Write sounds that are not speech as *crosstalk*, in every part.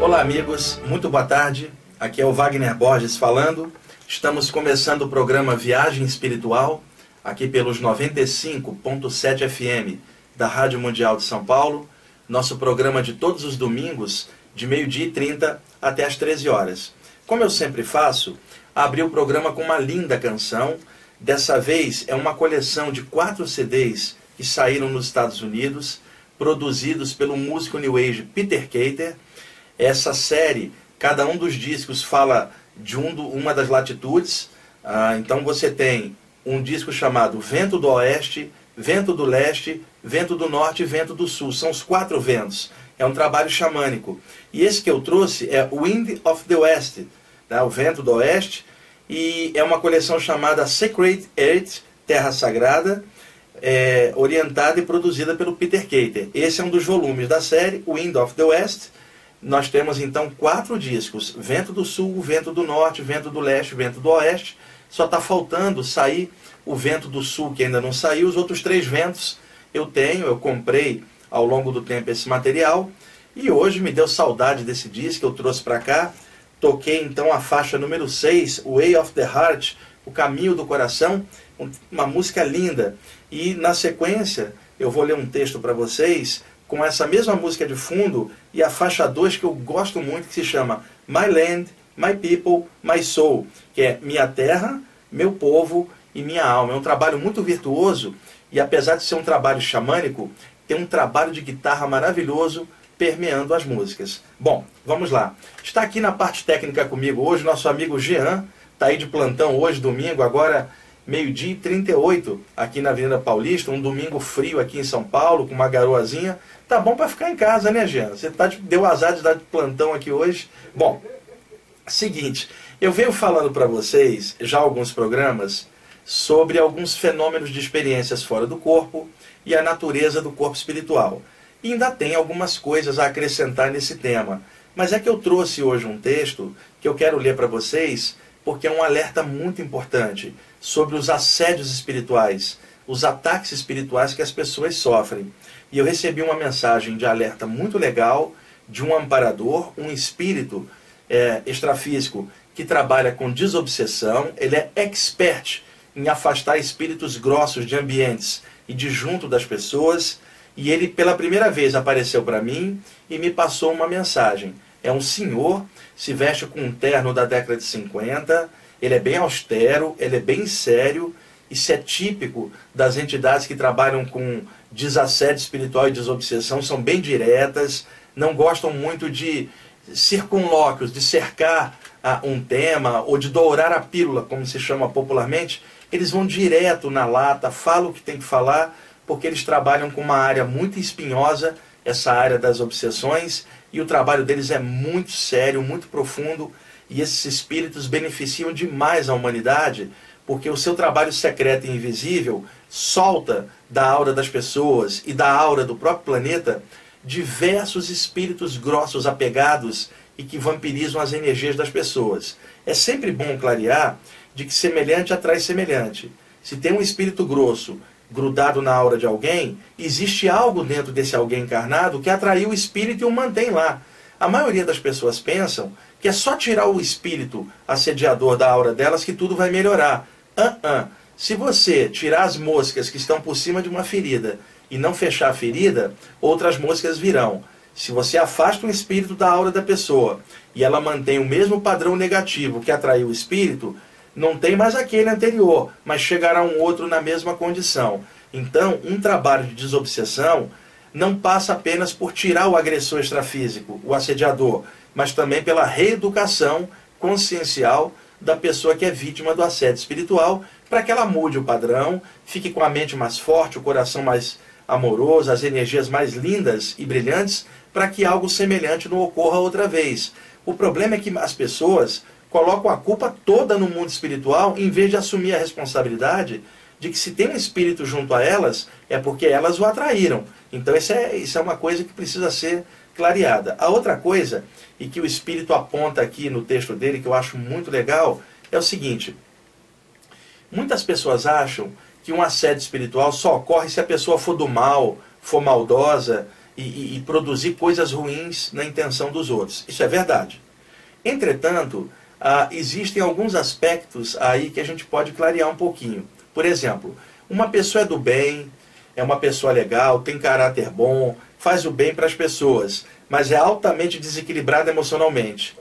Olá, amigos, muito boa tarde. Aqui é o Wagner Borges falando. Estamos começando o programa Viagem Espiritual, aqui pelos 95.7 FM da Rádio Mundial de São Paulo. Nosso programa de todos os domingos, de meio-dia e 30 até as 13 horas. Como eu sempre faço, abri o programa com uma linda canção. Dessa vez é uma coleção de quatro CDs que saíram nos Estados Unidos, produzidos pelo músico New Age Peter Cater. Essa série, cada um dos discos fala de um uma das latitudes. Ah, então você tem um disco chamado Vento do Oeste, Vento do Leste, Vento do Norte e Vento do Sul. São os quatro ventos. É um trabalho xamânico. E esse que eu trouxe é Wind of the West, né, o Vento do Oeste, e é uma coleção chamada Sacred Earth, Terra Sagrada, é, orientada e produzida pelo Peter Cater. Esse é um dos volumes da série, Wind of the West. Nós temos então quatro discos: Vento do Sul, Vento do Norte, Vento do Leste, Vento do Oeste. Só está faltando sair o Vento do Sul, que ainda não saiu. Os outros três ventos eu tenho, eu comprei ao longo do tempo esse material. E hoje me deu saudade desse disco eu trouxe para cá. Toquei então a faixa número 6, Way of the Heart, O Caminho do Coração, uma música linda. E na sequência, eu vou ler um texto para vocês com essa mesma música de fundo e a faixa 2 que eu gosto muito, que se chama My Land, My People, My Soul, que é Minha Terra, Meu Povo e Minha Alma. É um trabalho muito virtuoso e apesar de ser um trabalho xamânico, tem um trabalho de guitarra maravilhoso permeando as músicas. Bom, vamos lá. Está aqui na parte técnica comigo hoje nosso amigo Jean, está aí de plantão hoje, domingo, agora meio-dia e 38, aqui na Avenida Paulista, um domingo frio aqui em São Paulo, com uma garoazinha. Tá bom para ficar em casa, né, Jean? Você tá de, deu azar de dar de plantão aqui hoje. Bom, seguinte, eu venho falando para vocês já alguns programas sobre alguns fenômenos de experiências fora do corpo e a natureza do corpo espiritual. E ainda tem algumas coisas a acrescentar nesse tema. Mas é que eu trouxe hoje um texto que eu quero ler para vocês, porque é um alerta muito importante sobre os assédios espirituais, os ataques espirituais que as pessoas sofrem. E eu recebi uma mensagem de alerta muito legal de um amparador, um espírito é, extrafísico que trabalha com desobsessão, ele é expert em afastar espíritos grossos de ambientes e de junto das pessoas e ele, pela primeira vez, apareceu para mim e me passou uma mensagem. É um senhor, se veste com um terno da década de 50, ele é bem austero, ele é bem sério. Isso é típico das entidades que trabalham com desassédio espiritual e desobsessão, são bem diretas, não gostam muito de circunlóquios, de cercar ah, um tema ou de dourar a pílula, como se chama popularmente. Eles vão direto na lata, falam o que tem que falar porque eles trabalham com uma área muito espinhosa, essa área das obsessões, e o trabalho deles é muito sério, muito profundo, e esses espíritos beneficiam demais a humanidade, porque o seu trabalho secreto e invisível solta da aura das pessoas e da aura do próprio planeta diversos espíritos grossos apegados e que vampirizam as energias das pessoas. É sempre bom clarear de que semelhante atrai semelhante. Se tem um espírito grosso grudado na aura de alguém, existe algo dentro desse alguém encarnado que atraiu o espírito e o mantém lá. A maioria das pessoas pensam que é só tirar o espírito assediador da aura delas que tudo vai melhorar. Uh -uh. Se você tirar as moscas que estão por cima de uma ferida e não fechar a ferida, outras moscas virão. Se você afasta o espírito da aura da pessoa e ela mantém o mesmo padrão negativo que atraiu o espírito, não tem mais aquele anterior, mas chegará um outro na mesma condição. Então, um trabalho de desobsessão não passa apenas por tirar o agressor extrafísico, o assediador, mas também pela reeducação consciencial da pessoa que é vítima do assédio espiritual, para que ela mude o padrão, fique com a mente mais forte, o coração mais amoroso, as energias mais lindas e brilhantes, para que algo semelhante não ocorra outra vez. O problema é que as pessoas colocam a culpa toda no mundo espiritual, em vez de assumir a responsabilidade de que se tem um espírito junto a elas, é porque elas o atraíram. Então isso é, isso é uma coisa que precisa ser clareada. A outra coisa, e que o espírito aponta aqui no texto dele, que eu acho muito legal, é o seguinte. Muitas pessoas acham que um assédio espiritual só ocorre se a pessoa for do mal, for maldosa, e, e produzir coisas ruins na intenção dos outros. Isso é verdade. Entretanto, ah, existem alguns aspectos aí que a gente pode clarear um pouquinho. Por exemplo, uma pessoa é do bem, é uma pessoa legal, tem caráter bom, faz o bem para as pessoas, mas é altamente desequilibrada emocionalmente.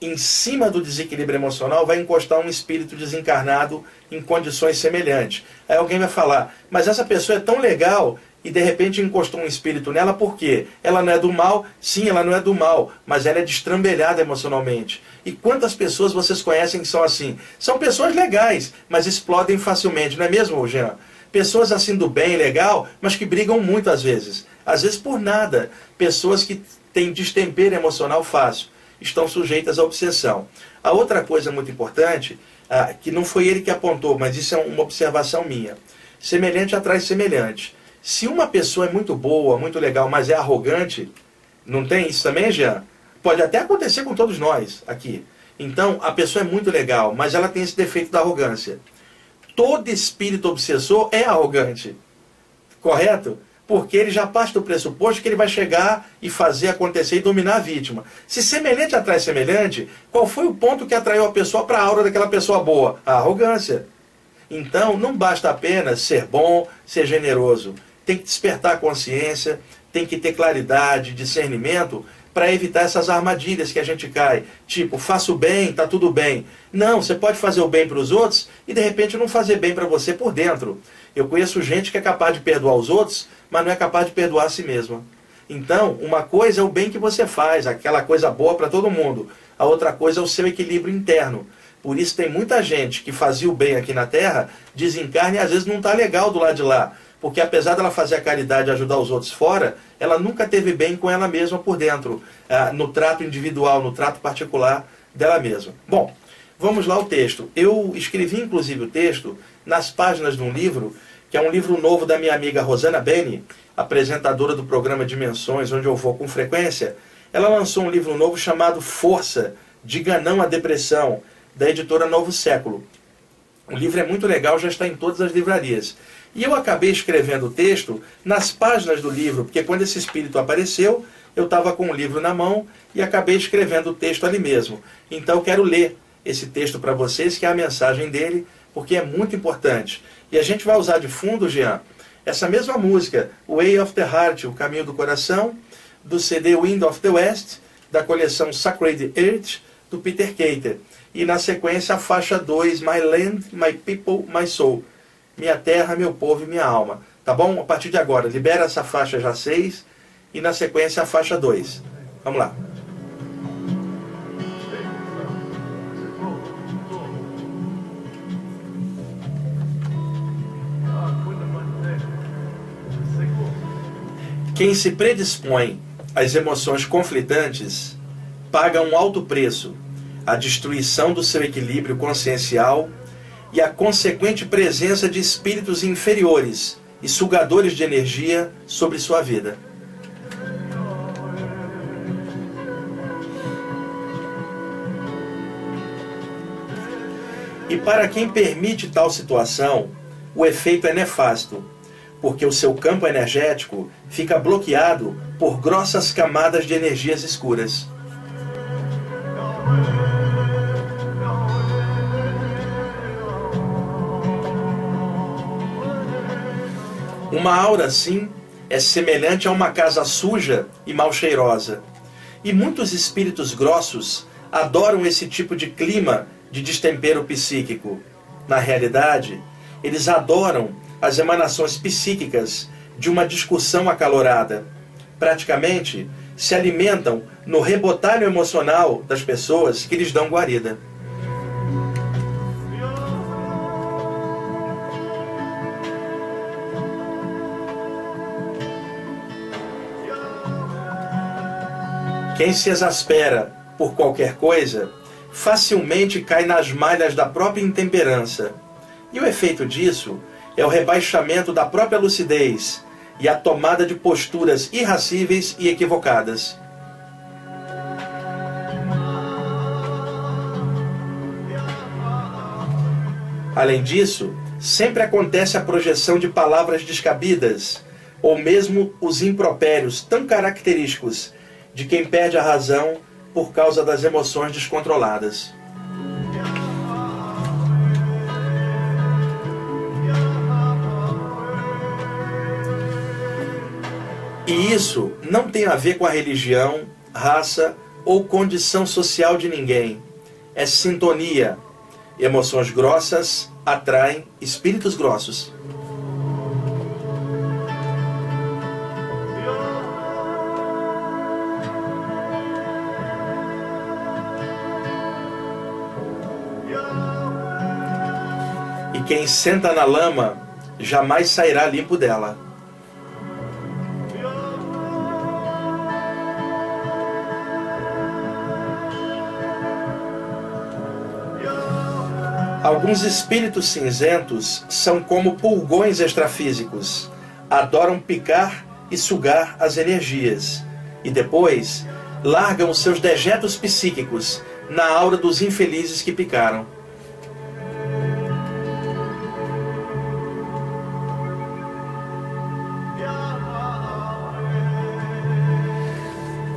Em cima do desequilíbrio emocional vai encostar um espírito desencarnado em condições semelhantes. Aí alguém vai falar, mas essa pessoa é tão legal e de repente encostou um espírito nela, por quê? Ela não é do mal? Sim, ela não é do mal, mas ela é destrambelhada emocionalmente. E quantas pessoas vocês conhecem que são assim? São pessoas legais, mas explodem facilmente, não é mesmo, Jean? Pessoas assim do bem, legal, mas que brigam muito às vezes. Às vezes por nada. Pessoas que têm destempero emocional fácil, estão sujeitas à obsessão. A outra coisa muito importante, ah, que não foi ele que apontou, mas isso é uma observação minha. Semelhante atrai semelhante. Se uma pessoa é muito boa, muito legal, mas é arrogante, não tem isso também, Jean? Pode até acontecer com todos nós aqui. Então, a pessoa é muito legal, mas ela tem esse defeito da arrogância. Todo espírito obsessor é arrogante. Correto? Porque ele já parte do pressuposto que ele vai chegar e fazer acontecer e dominar a vítima. Se semelhante atrai semelhante, qual foi o ponto que atraiu a pessoa para a aura daquela pessoa boa? A arrogância. Então, não basta apenas ser bom, ser generoso tem que despertar a consciência, tem que ter claridade, discernimento para evitar essas armadilhas que a gente cai. Tipo, faço bem, tá tudo bem. Não, você pode fazer o bem para os outros e de repente não fazer bem para você por dentro. Eu conheço gente que é capaz de perdoar os outros, mas não é capaz de perdoar a si mesma. Então, uma coisa é o bem que você faz, aquela coisa boa para todo mundo. A outra coisa é o seu equilíbrio interno. Por isso tem muita gente que fazia o bem aqui na Terra, desencarna e às vezes não está legal do lado de lá porque apesar dela fazer a caridade e ajudar os outros fora, ela nunca teve bem com ela mesma por dentro, ah, no trato individual, no trato particular dela mesma. Bom, vamos lá ao texto. Eu escrevi inclusive o texto nas páginas de um livro, que é um livro novo da minha amiga Rosana Beni, apresentadora do programa Dimensões, onde eu vou com frequência. Ela lançou um livro novo chamado Força, Diga Não à Depressão, da editora Novo Século. O livro é muito legal, já está em todas as livrarias. E eu acabei escrevendo o texto nas páginas do livro, porque quando esse espírito apareceu, eu estava com o livro na mão e acabei escrevendo o texto ali mesmo. Então eu quero ler esse texto para vocês, que é a mensagem dele, porque é muito importante. E a gente vai usar de fundo, Jean, essa mesma música, Way of the Heart, O Caminho do Coração, do CD Wind of the West, da coleção Sacred Earth, do Peter Cater. E na sequência a faixa 2, My Land, My People, My Soul minha terra, meu povo e minha alma. Tá bom? A partir de agora, libera essa faixa já 6 e na sequência a faixa 2. Vamos lá. Quem se predispõe às emoções conflitantes paga um alto preço, a destruição do seu equilíbrio consciencial e a consequente presença de espíritos inferiores e sugadores de energia sobre sua vida. E para quem permite tal situação, o efeito é nefasto, porque o seu campo energético fica bloqueado por grossas camadas de energias escuras. Uma aura assim é semelhante a uma casa suja e mal cheirosa. E muitos espíritos grossos adoram esse tipo de clima de destempero psíquico. Na realidade, eles adoram as emanações psíquicas de uma discussão acalorada. Praticamente se alimentam no rebotalho emocional das pessoas que lhes dão guarida. Quem se exaspera por qualquer coisa facilmente cai nas malhas da própria intemperança. E o efeito disso é o rebaixamento da própria lucidez e a tomada de posturas irracíveis e equivocadas. Além disso, sempre acontece a projeção de palavras descabidas, ou mesmo os impropérios tão característicos de quem perde a razão por causa das emoções descontroladas. E isso não tem a ver com a religião, raça ou condição social de ninguém. É sintonia. Emoções grossas atraem espíritos grossos. E quem senta na lama jamais sairá limpo dela. Alguns espíritos cinzentos são como pulgões extrafísicos, adoram picar e sugar as energias, e depois largam seus dejetos psíquicos na aura dos infelizes que picaram.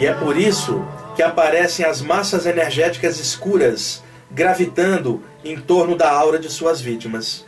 E é por isso que aparecem as massas energéticas escuras gravitando em torno da aura de suas vítimas.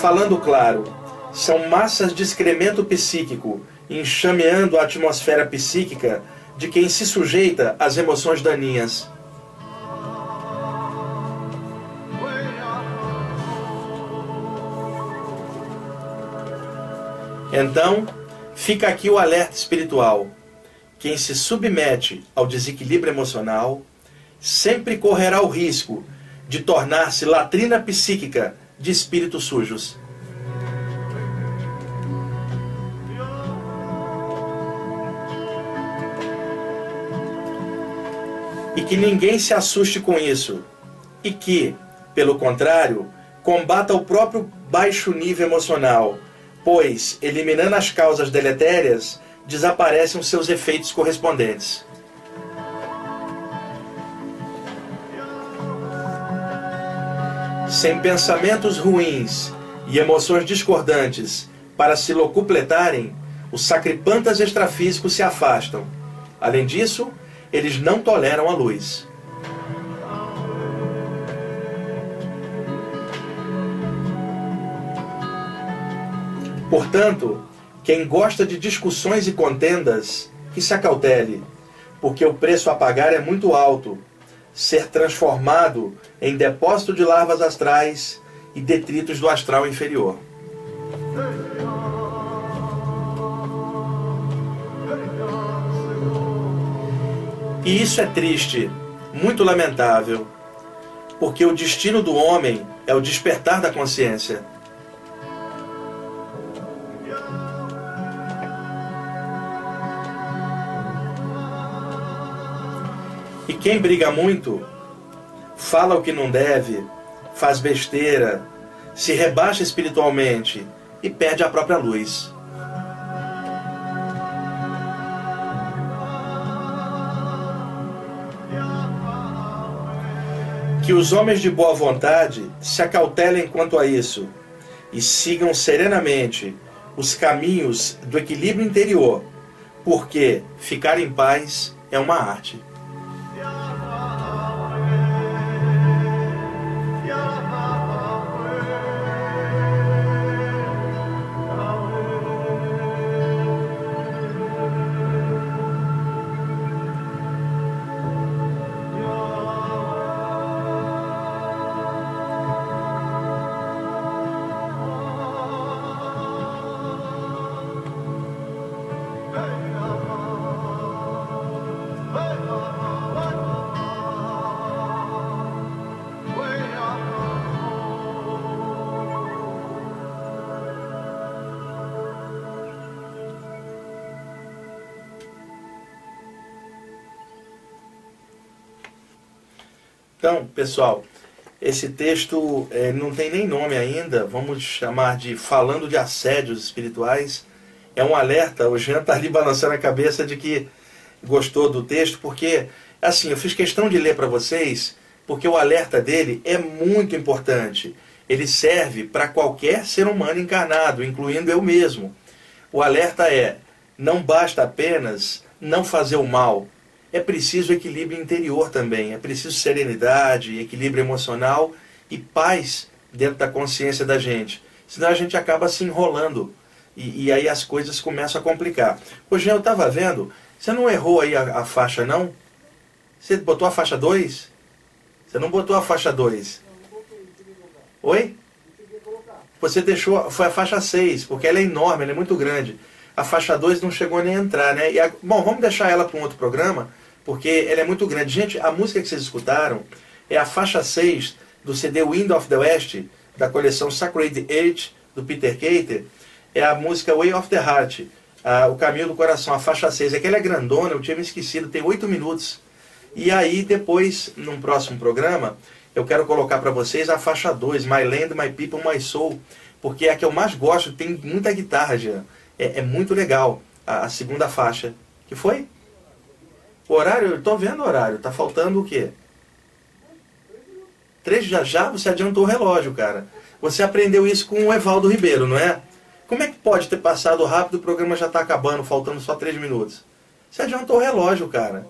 Falando claro, são massas de excremento psíquico enxameando a atmosfera psíquica de quem se sujeita às emoções daninhas. Então, fica aqui o alerta espiritual. Quem se submete ao desequilíbrio emocional sempre correrá o risco de tornar-se latrina psíquica de espíritos sujos. E que ninguém se assuste com isso. E que, pelo contrário, combata o próprio baixo nível emocional pois, eliminando as causas deletérias, desaparecem os seus efeitos correspondentes. Sem pensamentos ruins e emoções discordantes para se locupletarem, os sacripantas extrafísicos se afastam. Além disso, eles não toleram a luz. Portanto, quem gosta de discussões e contendas, que se acautele, porque o preço a pagar é muito alto. Ser transformado em depósito de larvas astrais e detritos do astral inferior. E isso é triste, muito lamentável, porque o destino do homem é o despertar da consciência. Quem briga muito, fala o que não deve, faz besteira, se rebaixa espiritualmente e perde a própria luz. Que os homens de boa vontade se acautelem quanto a isso e sigam serenamente os caminhos do equilíbrio interior, porque ficar em paz é uma arte. Então, pessoal, esse texto é, não tem nem nome ainda, vamos chamar de Falando de Assédios Espirituais. É um alerta, o Jean está ali balançando a cabeça de que gostou do texto, porque Assim, eu fiz questão de ler para vocês, porque o alerta dele é muito importante. Ele serve para qualquer ser humano encarnado, incluindo eu mesmo. O alerta é: não basta apenas não fazer o mal, é preciso equilíbrio interior também, é preciso serenidade, equilíbrio emocional e paz dentro da consciência da gente. Senão a gente acaba se enrolando e, e aí as coisas começam a complicar. Hoje eu estava vendo, você não errou aí a, a, faixa não? Você botou a faixa 2? Você não botou a faixa 2? Oi? Você deixou, foi a faixa 6, porque ela é enorme, ela é muito grande. A faixa 2 não chegou nem a entrar, né? A, bom, vamos deixar ela para um outro programa, porque ela é muito grande. Gente, a música que vocês escutaram é a faixa 6 do CD Wind of the West, da coleção Sacred Age, do Peter Cater. É a música Way of the Heart, a, o Caminho do Coração, a faixa 6. Aquela é grandona, eu tinha me esquecido, tem 8 minutos. E aí, depois, num próximo programa, eu quero colocar para vocês a faixa 2, My Land, My People, My Soul, porque é a que eu mais gosto, tem muita guitarra, já. É, é muito legal a, a segunda faixa. Que foi? O horário, eu tô vendo o horário. Tá faltando o quê? Três já já você adiantou o relógio, cara. Você aprendeu isso com o Evaldo Ribeiro, não é? Como é que pode ter passado rápido o programa já está acabando, faltando só três minutos? Você adiantou o relógio, cara.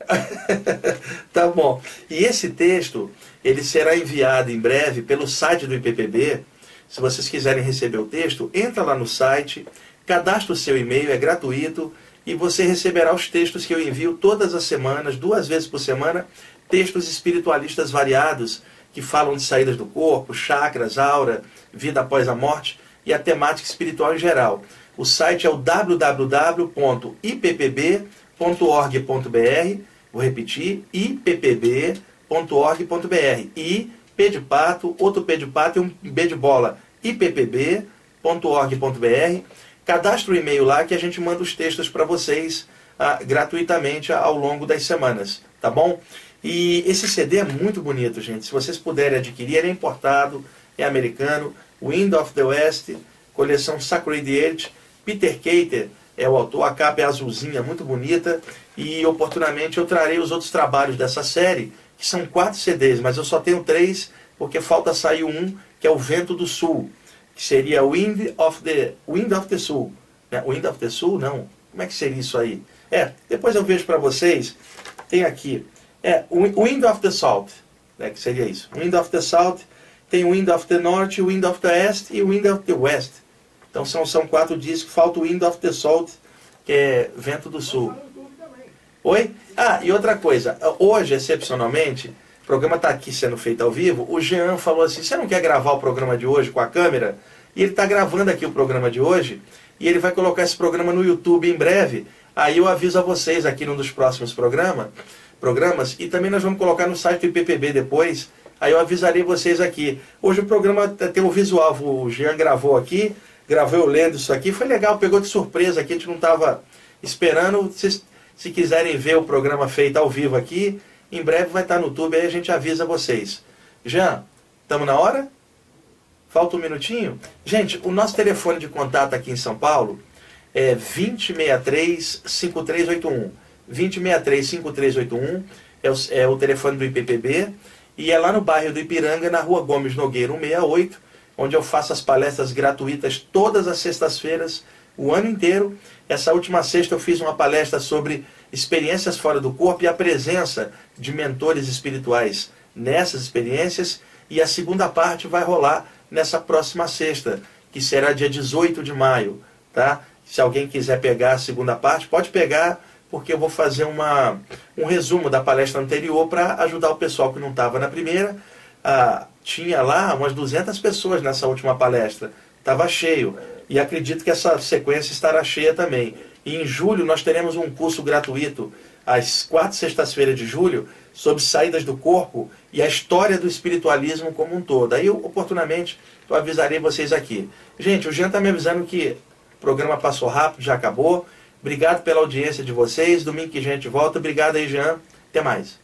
*laughs* tá bom. E esse texto, ele será enviado em breve pelo site do IPPB. Se vocês quiserem receber o texto, entra lá no site, cadastra o seu e-mail, é gratuito e você receberá os textos que eu envio todas as semanas, duas vezes por semana, textos espiritualistas variados que falam de saídas do corpo, chakras, aura, vida após a morte e a temática espiritual em geral. O site é o www.ippb.org.br. Vou repetir, ippb.org.br. I, P de pato, outro P de pato e um B de bola. ippb.org.br Cadastre o e-mail lá que a gente manda os textos para vocês ah, gratuitamente ao longo das semanas, tá bom? E esse CD é muito bonito, gente. Se vocês puderem adquirir, ele é importado, é americano. Wind of the West, coleção Sacred Age. Peter Cater é o autor, a capa é azulzinha, muito bonita. E oportunamente eu trarei os outros trabalhos dessa série, que são quatro CDs, mas eu só tenho três, porque falta sair um, que é o Vento do Sul que seria Wind of the, Wind of the Sul. Né? Wind of the Sul, não. Como é que seria isso aí? É, depois eu vejo para vocês. Tem aqui. É, Wind of the South, né, que seria isso. Wind of the South, tem Wind of the North, Wind of the East e Wind of the West. Então são, são quatro discos. Falta o Wind of the South, que é Vento do Sul. Oi? Ah, e outra coisa. Hoje, excepcionalmente, o programa está aqui sendo feito ao vivo. O Jean falou assim: você não quer gravar o programa de hoje com a câmera? E ele está gravando aqui o programa de hoje. E ele vai colocar esse programa no YouTube em breve. Aí eu aviso a vocês aqui num dos próximos programa, programas. E também nós vamos colocar no site do IPPB depois. Aí eu avisarei vocês aqui. Hoje o programa tem o visual. O Jean gravou aqui, gravou eu lendo isso aqui. Foi legal, pegou de surpresa aqui. A gente não estava esperando. Se, se quiserem ver o programa feito ao vivo aqui, em breve vai estar no YouTube, aí a gente avisa vocês. Jean, estamos na hora? Falta um minutinho? Gente, o nosso telefone de contato aqui em São Paulo é 2063-5381. 2063-5381 é o, é o telefone do IPPB e é lá no bairro do Ipiranga, na rua Gomes Nogueira 168, onde eu faço as palestras gratuitas todas as sextas-feiras, o ano inteiro. Essa última sexta eu fiz uma palestra sobre experiências fora do corpo e a presença de mentores espirituais nessas experiências. E a segunda parte vai rolar nessa próxima sexta, que será dia 18 de maio. Tá? Se alguém quiser pegar a segunda parte, pode pegar, porque eu vou fazer uma, um resumo da palestra anterior para ajudar o pessoal que não estava na primeira. Ah, tinha lá umas 200 pessoas nessa última palestra, estava cheio. E acredito que essa sequência estará cheia também. E em julho nós teremos um curso gratuito, às quatro sextas-feiras de julho, sobre saídas do corpo e a história do espiritualismo como um todo. Aí, oportunamente, eu avisarei vocês aqui. Gente, o Jean está me avisando que o programa passou rápido, já acabou. Obrigado pela audiência de vocês. Domingo que a gente volta. Obrigado aí, Jean. Até mais.